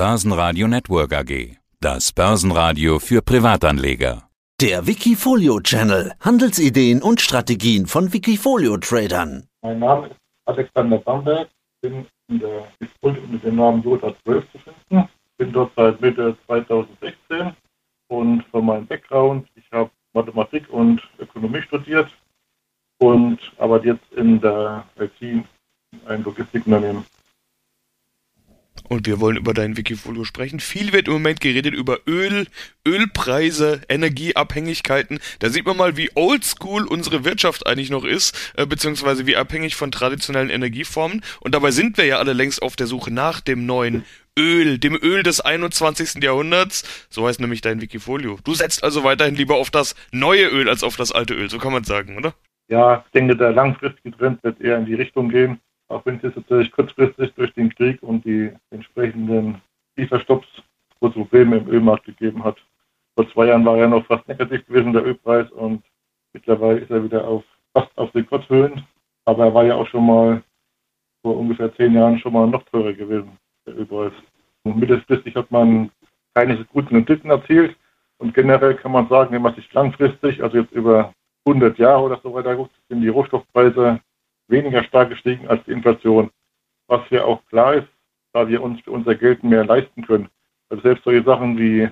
Börsenradio Network AG. Das Börsenradio für Privatanleger. Der Wikifolio Channel. Handelsideen und Strategien von Wikifolio Tradern. Mein Name ist Alexander Bamberg. Bin in der Diskult unter dem Namen Jota 12 zu finden. Bin dort seit Mitte 2016 und von meinem Background, ich habe Mathematik und Ökonomie studiert und arbeite jetzt in der IT ein Logistikunternehmen. Und wir wollen über dein Wikifolio sprechen. Viel wird im Moment geredet über Öl, Ölpreise, Energieabhängigkeiten. Da sieht man mal, wie oldschool unsere Wirtschaft eigentlich noch ist, äh, beziehungsweise wie abhängig von traditionellen Energieformen. Und dabei sind wir ja alle längst auf der Suche nach dem neuen Öl, dem Öl des 21. Jahrhunderts. So heißt nämlich dein Wikifolio. Du setzt also weiterhin lieber auf das neue Öl als auf das alte Öl. So kann man sagen, oder? Ja, ich denke, der langfristige Trend wird eher in die Richtung gehen auch wenn es jetzt natürlich kurzfristig durch den Krieg und die entsprechenden Lieferstopps große Probleme im Ölmarkt gegeben hat. Vor zwei Jahren war er noch fast negativ gewesen, der Ölpreis, und mittlerweile ist er wieder auf fast auf Rekordhöhen. Aber er war ja auch schon mal vor ungefähr zehn Jahren schon mal noch teurer gewesen, der Ölpreis. Und mittelfristig hat man keine guten Renditen erzielt. Und generell kann man sagen, wenn man sich langfristig, also jetzt über 100 Jahre oder so weiter guckt, sind die Rohstoffpreise weniger stark gestiegen als die Inflation. Was ja auch klar ist, da wir uns für unser Geld mehr leisten können. Also selbst solche Sachen wie,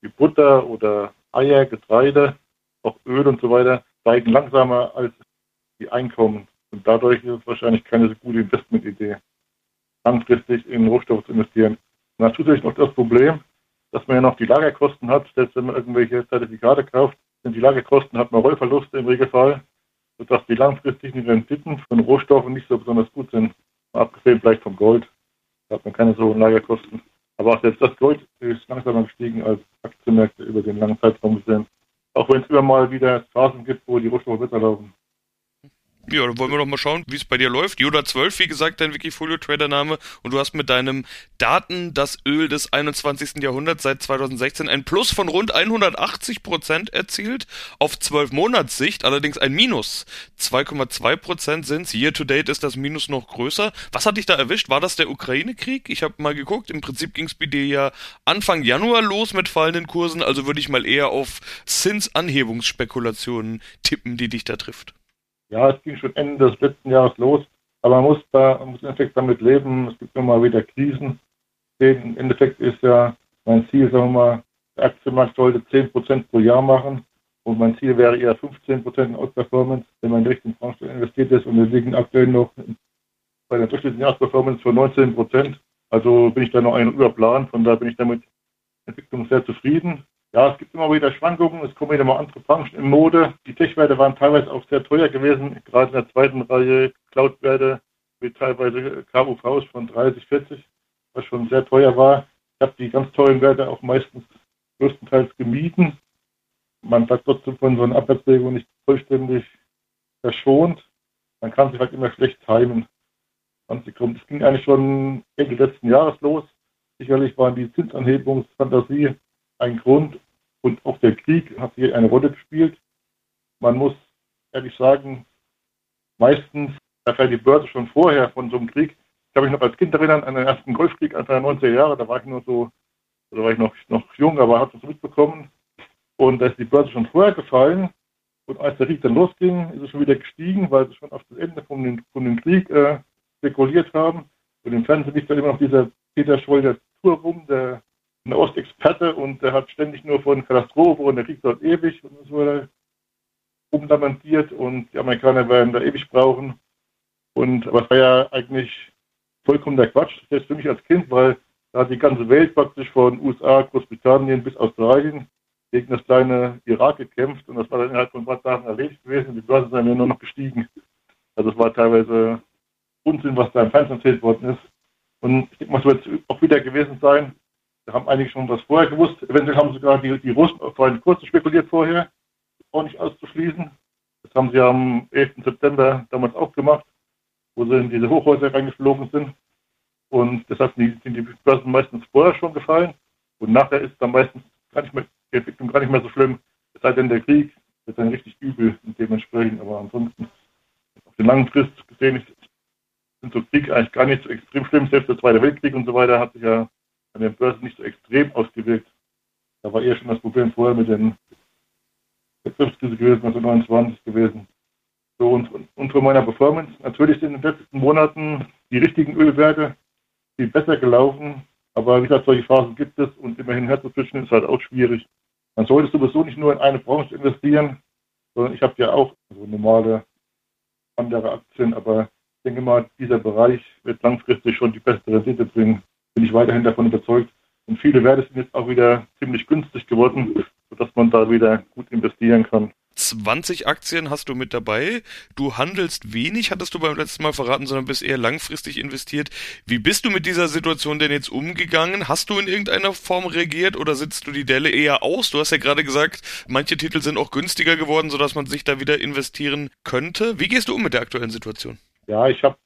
wie Butter oder Eier, Getreide, auch Öl und so weiter, steigen langsamer als die Einkommen. Und dadurch ist es wahrscheinlich keine so gute Investmentidee, langfristig in Rohstoffe zu investieren. Und dann zusätzlich noch das Problem, dass man ja noch die Lagerkosten hat, selbst wenn man irgendwelche Zertifikate kauft, sind die Lagerkosten, hat man Rollverluste im Regelfall sodass die langfristigen Renditen von Rohstoffen nicht so besonders gut sind. Abgesehen vielleicht vom Gold, hat man keine so hohen Lagerkosten. Aber auch selbst das Gold ist langsamer gestiegen als Aktienmärkte über den langen Zeitraum gesehen. Auch wenn es immer mal wieder Phasen gibt, wo die Rohstoffe besser laufen. Ja, dann wollen wir doch mal schauen, wie es bei dir läuft. Yoda12, wie gesagt, dein Wikifolio-Trader-Name. Und du hast mit deinem Daten das Öl des 21. Jahrhunderts seit 2016 ein Plus von rund 180 Prozent erzielt. Auf 12 Monatssicht allerdings ein Minus. 2,2 Prozent sind's. Year to date ist das Minus noch größer. Was hat dich da erwischt? War das der Ukraine-Krieg? Ich habe mal geguckt. Im Prinzip ging's bei dir ja Anfang Januar los mit fallenden Kursen. Also würde ich mal eher auf Zinsanhebungsspekulationen tippen, die dich da trifft. Ja, es ging schon Ende des letzten Jahres los, aber man muss da man muss im Endeffekt damit leben. Es gibt immer wieder Krisen. Im Endeffekt ist ja mein Ziel, sagen wir mal, der Aktienmarkt sollte 10% pro Jahr machen und mein Ziel wäre eher 15% Outperformance, wenn man in die richtigen Branchen investiert ist und wir liegen aktuell noch bei der durchschnittlichen Jahresperformance von 19%. Also bin ich da noch einen Überplan, von daher bin ich damit Entwicklung sehr zufrieden. Ja, es gibt immer wieder Schwankungen, es kommen wieder mal andere Branchen in Mode. Die Tech-Werte waren teilweise auch sehr teuer gewesen, gerade in der zweiten Reihe Cloud-Werte mit teilweise KUVs von 30, 40, was schon sehr teuer war. Ich habe die ganz teuren Werte auch meistens größtenteils gemieden. Man sagt trotzdem von so einer Abwärtsbewegung nicht vollständig verschont. Man kann sich halt immer schlecht timen. Das ging eigentlich schon Ende letzten Jahres los. Sicherlich waren die Zinsanhebungsfantasie ein Grund und auch der Krieg hat hier eine Rolle gespielt. Man muss ehrlich sagen, meistens erfährt die Börse schon vorher von so einem Krieg. Ich kann mich noch als Kind erinnern an den ersten Golfkrieg Anfang der 90er Jahre, da war ich nur so, da war ich noch, noch jung, aber habe das mitbekommen. Und da ist die Börse schon vorher gefallen. Und als der Krieg dann losging, ist es schon wieder gestiegen, weil sie schon auf das Ende von dem, von dem Krieg äh, spekuliert haben. Und im Fernsehen liegt dann immer noch dieser Peter Scholl der Tour rum, der ein Ostexperte und der hat ständig nur von Katastrophe und der Krieg dort ewig und so umlamentiert und die Amerikaner werden da ewig brauchen. Und was war ja eigentlich vollkommen der Quatsch, selbst für mich als Kind, weil da hat die ganze Welt praktisch von USA, Großbritannien bis Australien gegen das kleine Irak gekämpft und das war dann innerhalb von ein paar Tagen erledigt gewesen und die Börsen sind dann nur noch gestiegen. Also es war teilweise Unsinn, was da im Fernsehen erzählt worden ist. Und ich denke mal, es wird auch wieder gewesen sein, da haben einige schon was vorher gewusst. Eventuell haben sogar die, die Russen auf einen Kurs spekuliert vorher. Auch nicht auszuschließen. Das haben sie am 11. September damals auch gemacht, wo sie in diese Hochhäuser reingeflogen sind. Und deshalb sind die, Börsen meistens vorher schon gefallen. Und nachher ist dann meistens gar nicht mehr, die Entwicklung gar nicht mehr so schlimm. Es sei denn, der Krieg wird dann richtig übel und dementsprechend. Aber ansonsten, auf den langen Frist gesehen, sind so Krieg eigentlich gar nicht so extrem schlimm. Selbst der Zweite Weltkrieg und so weiter hat sich ja an den Börsen nicht so extrem ausgewirkt. Da war eher schon das Problem vorher mit den Betriebskrise gewesen, 1929 gewesen. So, und, und von meiner Performance, natürlich sind in den letzten Monaten die richtigen Ölwerte viel besser gelaufen. Aber wie gesagt, solche Phasen gibt es und immerhin herzuzwischen ist halt auch schwierig. Man sollte sowieso nicht nur in eine Branche investieren, sondern ich habe ja auch so normale andere Aktien, aber ich denke mal, dieser Bereich wird langfristig schon die beste Rendite bringen. Bin ich weiterhin davon überzeugt. Und viele Werte sind jetzt auch wieder ziemlich günstig geworden, sodass man da wieder gut investieren kann. 20 Aktien hast du mit dabei. Du handelst wenig, hattest du beim letzten Mal verraten, sondern bist eher langfristig investiert. Wie bist du mit dieser Situation denn jetzt umgegangen? Hast du in irgendeiner Form reagiert oder sitzt du die Delle eher aus? Du hast ja gerade gesagt, manche Titel sind auch günstiger geworden, sodass man sich da wieder investieren könnte. Wie gehst du um mit der aktuellen Situation? Ja, ich habe,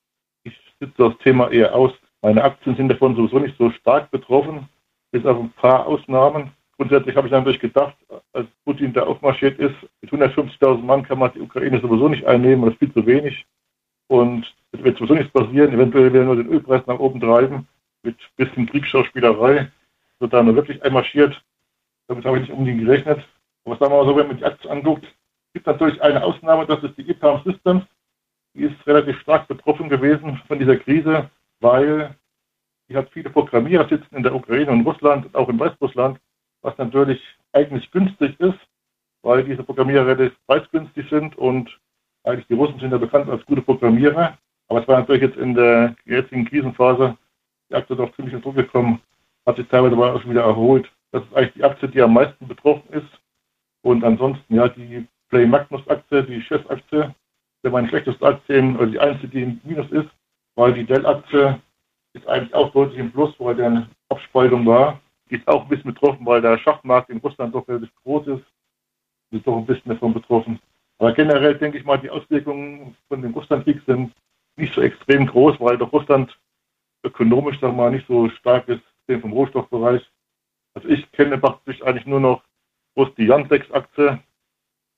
ich sitze das Thema eher aus. Meine Aktien sind davon sowieso nicht so stark betroffen, bis auf ein paar Ausnahmen. Grundsätzlich habe ich natürlich gedacht, als Putin da aufmarschiert ist, mit 150.000 Mann kann man die Ukraine sowieso nicht einnehmen, das ist viel zu wenig. Und es wird sowieso nichts passieren, eventuell werden wir den Ölpreis nach oben treiben, mit ein bisschen Kriegsschauspielerei, wird da nur wirklich einmarschiert. Damit habe ich nicht unbedingt gerechnet. Aber sagen wir mal so, wenn man die Aktie anguckt, gibt natürlich eine Ausnahme, das ist die EPAM Systems. Die ist relativ stark betroffen gewesen von dieser Krise, weil die hat viele Programmierer sitzen in der Ukraine und Russland und auch in Weißrussland was natürlich eigentlich günstig ist, weil diese Programmierer relativ preisgünstig sind und eigentlich die Russen sind ja bekannt als gute Programmierer. Aber es war natürlich jetzt in der jetzigen Krisenphase die Aktie doch ziemlich in Druck gekommen, hat sich teilweise aber auch schon wieder erholt. Das ist eigentlich die Aktie, die am meisten betroffen ist. Und ansonsten, ja, die Play Magnus Aktie, die Chefaktie, der meine schlechteste Aktie, oder die einzige, die im Minus ist, weil die Dell-Aktie ist eigentlich auch deutlich im Plus, weil der eine Abspaltung war ist auch ein bisschen betroffen, weil der Schachmarkt in Russland doch relativ groß ist. Ist doch ein bisschen davon betroffen. Aber generell denke ich mal, die Auswirkungen von dem Russlandkrieg sind nicht so extrem groß, weil doch Russland ökonomisch, wir mal, nicht so stark ist vom Rohstoffbereich. Also ich kenne praktisch eigentlich nur noch bloß die Yandex-Aktie,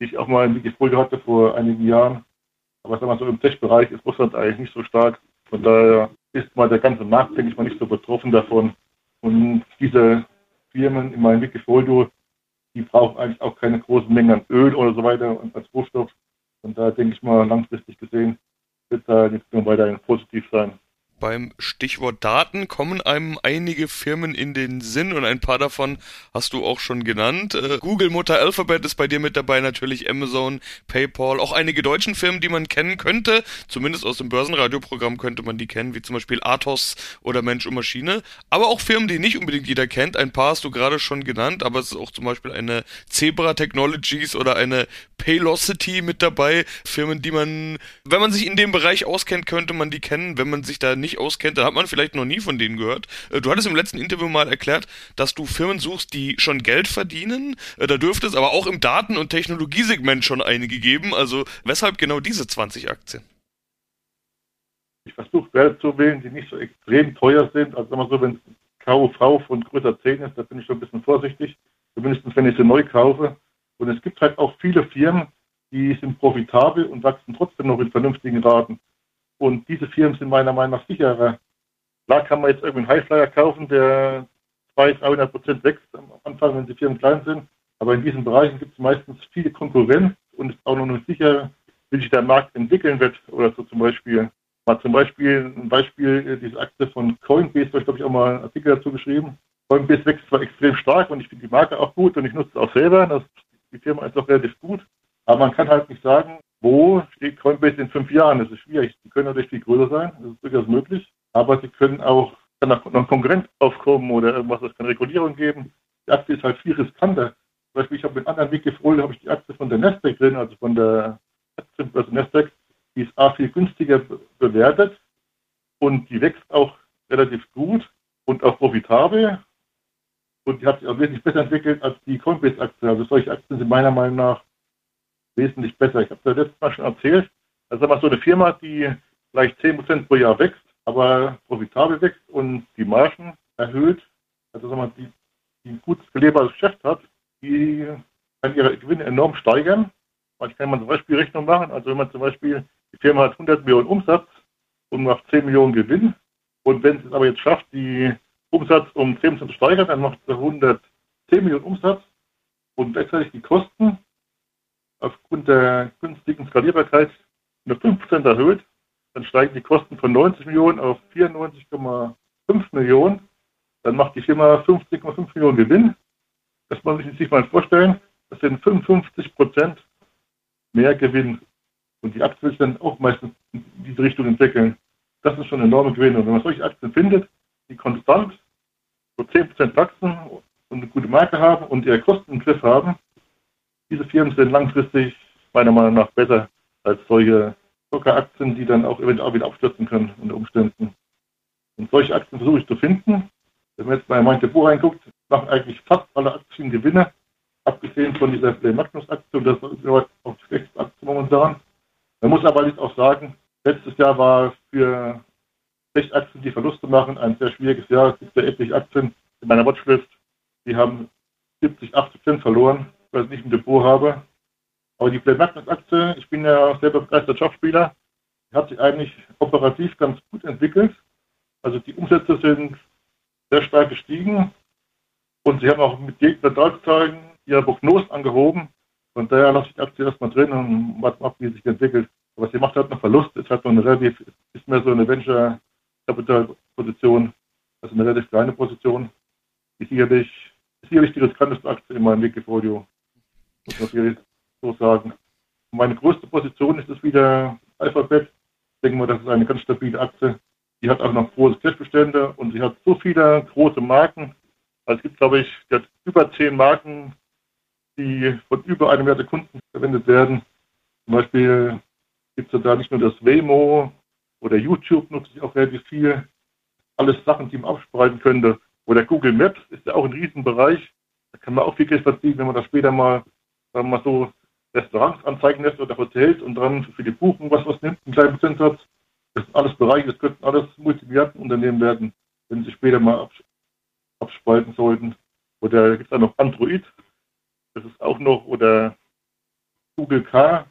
die ich auch mal in Wikifolio hatte vor einigen Jahren. Aber wir mal so, im Tech-Bereich ist Russland eigentlich nicht so stark. Von daher ist mal der ganze Markt, denke ich mal, nicht so betroffen davon. Und diese Firmen in meinem Wikifolio, die brauchen eigentlich auch keine großen Mengen an Öl oder so weiter als Rohstoff. Und da denke ich mal, langfristig gesehen wird da die Entwicklung weiterhin positiv sein. Beim Stichwort Daten kommen einem einige Firmen in den Sinn und ein paar davon hast du auch schon genannt. Äh, Google Mutter Alphabet ist bei dir mit dabei, natürlich Amazon, PayPal, auch einige deutschen Firmen, die man kennen könnte. Zumindest aus dem Börsenradioprogramm könnte man die kennen, wie zum Beispiel Athos oder Mensch und Maschine. Aber auch Firmen, die nicht unbedingt jeder kennt. Ein paar hast du gerade schon genannt, aber es ist auch zum Beispiel eine Zebra Technologies oder eine Paylocity mit dabei. Firmen, die man, wenn man sich in dem Bereich auskennt, könnte man die kennen. Wenn man sich da nicht auskennt, dann hat man vielleicht noch nie von denen gehört. Äh, du hattest im letzten Interview mal erklärt, dass du Firmen suchst, die schon Geld verdienen. Äh, da dürfte es aber auch im Daten- und Technologiesegment schon einige geben. Also weshalb genau diese 20 Aktien? Ich versuche Werte zu wählen, die nicht so extrem teuer sind. Also wir so, wenn KUV von größer 10 ist, da bin ich schon ein bisschen vorsichtig. Zumindest wenn ich sie neu kaufe. Und es gibt halt auch viele Firmen, die sind profitabel und wachsen trotzdem noch in vernünftigen Raten. Und diese Firmen sind meiner Meinung nach sicherer. Klar kann man jetzt irgendwie einen Highflyer kaufen, der 200, 300 Prozent wächst am Anfang, wenn die Firmen klein sind. Aber in diesen Bereichen gibt es meistens viele Konkurrenz und ist auch noch nicht sicher, wie sich der Markt entwickeln wird. Oder so zum Beispiel. Mal zum Beispiel ein Beispiel, äh, diese Aktie von Coinbase, da habe ich ich auch mal einen Artikel dazu geschrieben. Coinbase wächst zwar extrem stark und ich finde die Marke auch gut und ich nutze es auch selber. Das, die Firma ist auch relativ gut. Aber man kann halt nicht sagen, wo steht Coinbase in fünf Jahren? Das ist schwierig. Die können natürlich viel größer sein, das ist durchaus möglich. Aber sie können auch noch ein Konkurrent aufkommen oder irgendwas, es kann Regulierung geben. Die Aktie ist halt viel riskanter. Zum Beispiel, ich habe mit anderen Weg gefroren, habe ich die Aktie von der Nasdaq drin, also von der Aktienbörse Nasdaq, die ist A viel günstiger bewertet und die wächst auch relativ gut und auch profitabel und die hat sich auch wesentlich besser entwickelt als die Coinbase-Aktie. Also solche Aktien sind meiner Meinung nach wesentlich besser. Ich habe das letztes Mal schon erzählt. Also mal so eine Firma, die vielleicht 10% pro Jahr wächst, aber profitabel wächst und die Margen erhöht, also sagen wir, die, die ein gutes gelebbares Geschäft hat, die kann ihre Gewinne enorm steigern. Man kann man zum Beispiel Rechnung machen. Also wenn man zum Beispiel, die Firma hat 100 Millionen Umsatz und macht 10 Millionen Gewinn. Und wenn es aber jetzt schafft, die Umsatz um 10% zu steigern, dann macht er 110 Millionen Umsatz und gleichzeitig die Kosten aufgrund der günstigen Skalierbarkeit nur 5% erhöht, dann steigen die Kosten von 90 Millionen auf 94,5 Millionen, dann macht die Firma 50,5 Millionen Gewinn. Das muss man sich mal vorstellen, das sind 55% mehr Gewinn. Und die Aktie wird dann auch meistens in diese Richtung entwickeln. Das ist schon ein enormer Gewinn. Und wenn man solche Aktien findet, die konstant so 10% wachsen und eine gute Marke haben und ihre Kosten im Griff haben, diese Firmen sind langfristig meiner Meinung nach besser als solche Aktien, die dann auch eventuell wieder abstürzen können unter Umständen. Und solche Aktien versuche ich zu finden. Wenn man jetzt bei mein Depot reinguckt, machen eigentlich fast alle Aktien Gewinne, abgesehen von dieser Play Magnus Aktie und das ist auch die schlechteste Aktie momentan. Man muss aber nicht auch sagen, letztes Jahr war für Aktien, die Verluste machen, ein sehr schwieriges Jahr. Es gibt ja etliche Aktien in meiner Watchlist, die haben 70, 80 Cent verloren, weil ich nicht im Depot habe. Aber die Play Magnus Aktie, ich bin ja selber begeisterter Schachspieler, hat sich eigentlich operativ ganz gut entwickelt. Also die Umsätze sind sehr stark gestiegen und sie haben auch mit Quartalszahlen ihre Prognosen angehoben. Von daher lasse ich die Aktie erstmal drin und warte ab, wie sie sich entwickelt. Aber sie macht halt noch Verlust, ist halt noch eine relativ, ist mehr so eine Venture Capital Position, also eine relativ kleine Position, die sicherlich, sicherlich die riskanteste Aktie in meinem Wikifolio. Muss man sicherlich so sagen. Meine größte Position ist es wieder Alphabet. Ich denke mal, das ist eine ganz stabile Aktie. Die hat auch noch große Cashbestände und sie hat so viele große Marken. Also es gibt, glaube ich, über zehn Marken, die von über eine Milliarde Kunden verwendet werden. Zum Beispiel gibt es da nicht nur das Waymo oder YouTube nutze ich auch relativ viel. Alles Sachen, die man abspreiten könnte. Oder Google Maps ist ja auch ein Riesenbereich. Da kann man auch viel Geld verdienen, wenn man das später mal, sagen wir mal so, Restaurants anzeigen lässt oder Hotels und dann für die Buchung was was nimmt, einen kleinen Prozentsatz. Das sind alles Bereiche, das könnten alles Multimilliardenunternehmen werden, wenn sie später mal abspalten sollten. Oder gibt es da noch Android, das ist auch noch, oder Google Car,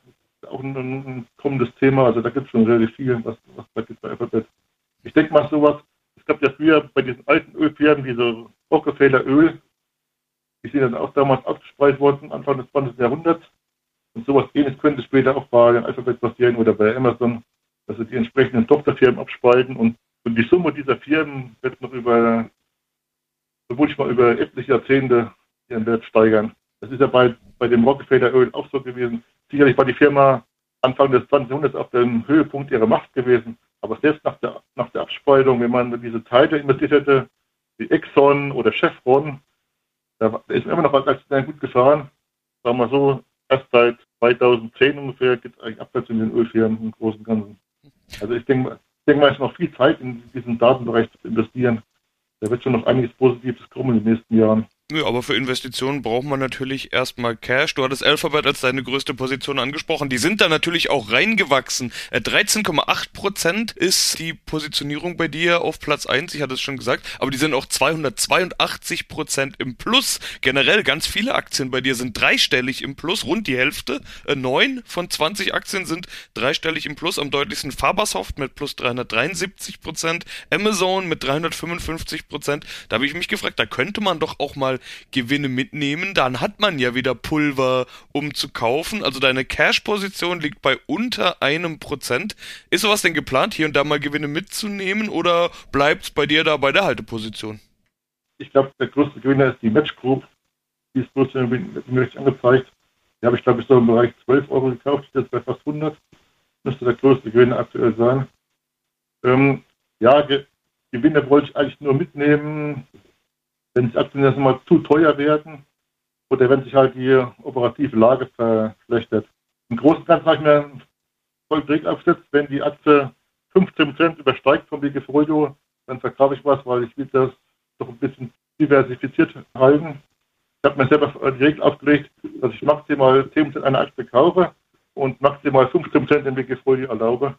auch ein, ein kommendes Thema. Also da gibt es schon relativ viel, was, was da gibt bei Alphabet. Ich denke mal sowas, es gab ja früher bei diesen alten Ölfirmen diese Rockefeller Öl, die sind dann auch damals abgespeist worden, Anfang des 20. Jahrhunderts. Und sowas ähnliches könnte später auch bei Alphabet passieren oder bei Amazon, dass sie die entsprechenden Tochterfirmen abspalten und, und die Summe dieser Firmen wird noch über, vermutlich mal über etliche Jahrzehnte ihren Wert steigern. Das ist ja bei, bei dem Rockefeller Öl auch so gewesen. Sicherlich war die Firma Anfang des 20. Jahrhunderts auf dem Höhepunkt ihrer Macht gewesen. Aber selbst nach der, nach der Abspaltung, wenn man diese Teile investiert hätte, wie Exxon oder Chevron, da ist immer noch als gut gefahren. Sagen wir so, erst seit 2010 ungefähr gibt es eigentlich abwärts in den Ölfirmen im Großen und Ganzen. Also ich denke, ich denke mal, es ist noch viel Zeit in diesen Datenbereich zu investieren. Da wird schon noch einiges Positives kommen in den nächsten Jahren. Ja, aber für Investitionen braucht man natürlich erstmal Cash. Du hattest Alphabet als deine größte Position angesprochen. Die sind da natürlich auch reingewachsen. 13,8 äh, Prozent ist die Positionierung bei dir auf Platz 1. Ich hatte es schon gesagt. Aber die sind auch 282 Prozent im Plus. Generell ganz viele Aktien bei dir sind dreistellig im Plus. Rund die Hälfte. Äh, neun von 20 Aktien sind dreistellig im Plus. Am deutlichsten Fabersoft mit plus 373 Prozent. Amazon mit 355 Prozent. Da habe ich mich gefragt, da könnte man doch auch mal Gewinne mitnehmen, dann hat man ja wieder Pulver, um zu kaufen. Also deine Cash-Position liegt bei unter einem Prozent. Ist sowas denn geplant, hier und da mal Gewinne mitzunehmen oder bleibt es bei dir da bei der Halteposition? Ich glaube, der größte Gewinner ist die Match Group. Die ist bloß richtig angezeigt. Die habe ich, glaube ich, so im Bereich 12 Euro gekauft. Die ist jetzt bei fast 100. Müsste der größte Gewinner aktuell sein. Ähm, ja, Gewinne wollte ich eigentlich nur mitnehmen, wenn die Aktien jetzt mal zu teuer werden oder wenn sich halt die operative Lage verschlechtert. Im Großen und Ganzen habe ich mir einen Vollbrick aufgesetzt, wenn die Aktie 15% übersteigt vom Wikifolio, dann verkaufe ich was, weil ich will das doch ein bisschen diversifiziert halten. Ich habe mir selber die Regel aufgelegt, dass ich maximal 10% einer Aktie kaufe und maximal 15% im Wikifolio erlaube.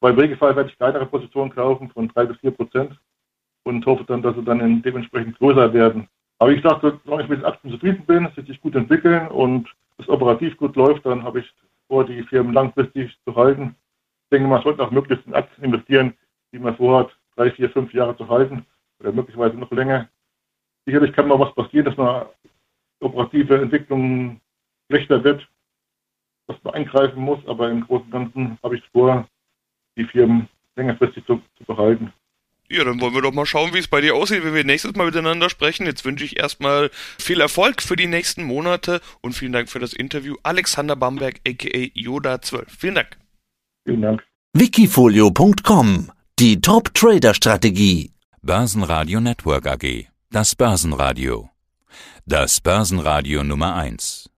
Weil im Regelfall werde ich kleinere Positionen kaufen von 3 bis 4 Prozent und hoffe dann, dass sie dann dementsprechend größer werden. Aber ich dachte, solange ich mit den Aktien zufrieden bin, sie sich gut entwickeln und es operativ gut läuft, dann habe ich vor, die Firmen langfristig zu halten. Ich denke, man sollte auch möglichst in Aktien investieren, die man vorhat, drei, vier, fünf Jahre zu halten. oder möglicherweise noch länger. Sicherlich kann mal was passieren, dass eine operative Entwicklung schlechter wird, dass man eingreifen muss, aber im Großen und Ganzen habe ich vor, die Firmen längerfristig zu, zu behalten. Ja, dann wollen wir doch mal schauen, wie es bei dir aussieht, wenn wir nächstes Mal miteinander sprechen. Jetzt wünsche ich erstmal viel Erfolg für die nächsten Monate und vielen Dank für das Interview. Alexander Bamberg, aka Yoda12. Vielen Dank. Vielen Dank. Wikifolio.com Die Top-Trader-Strategie. Börsenradio Network AG. Das Börsenradio. Das Börsenradio Nummer 1.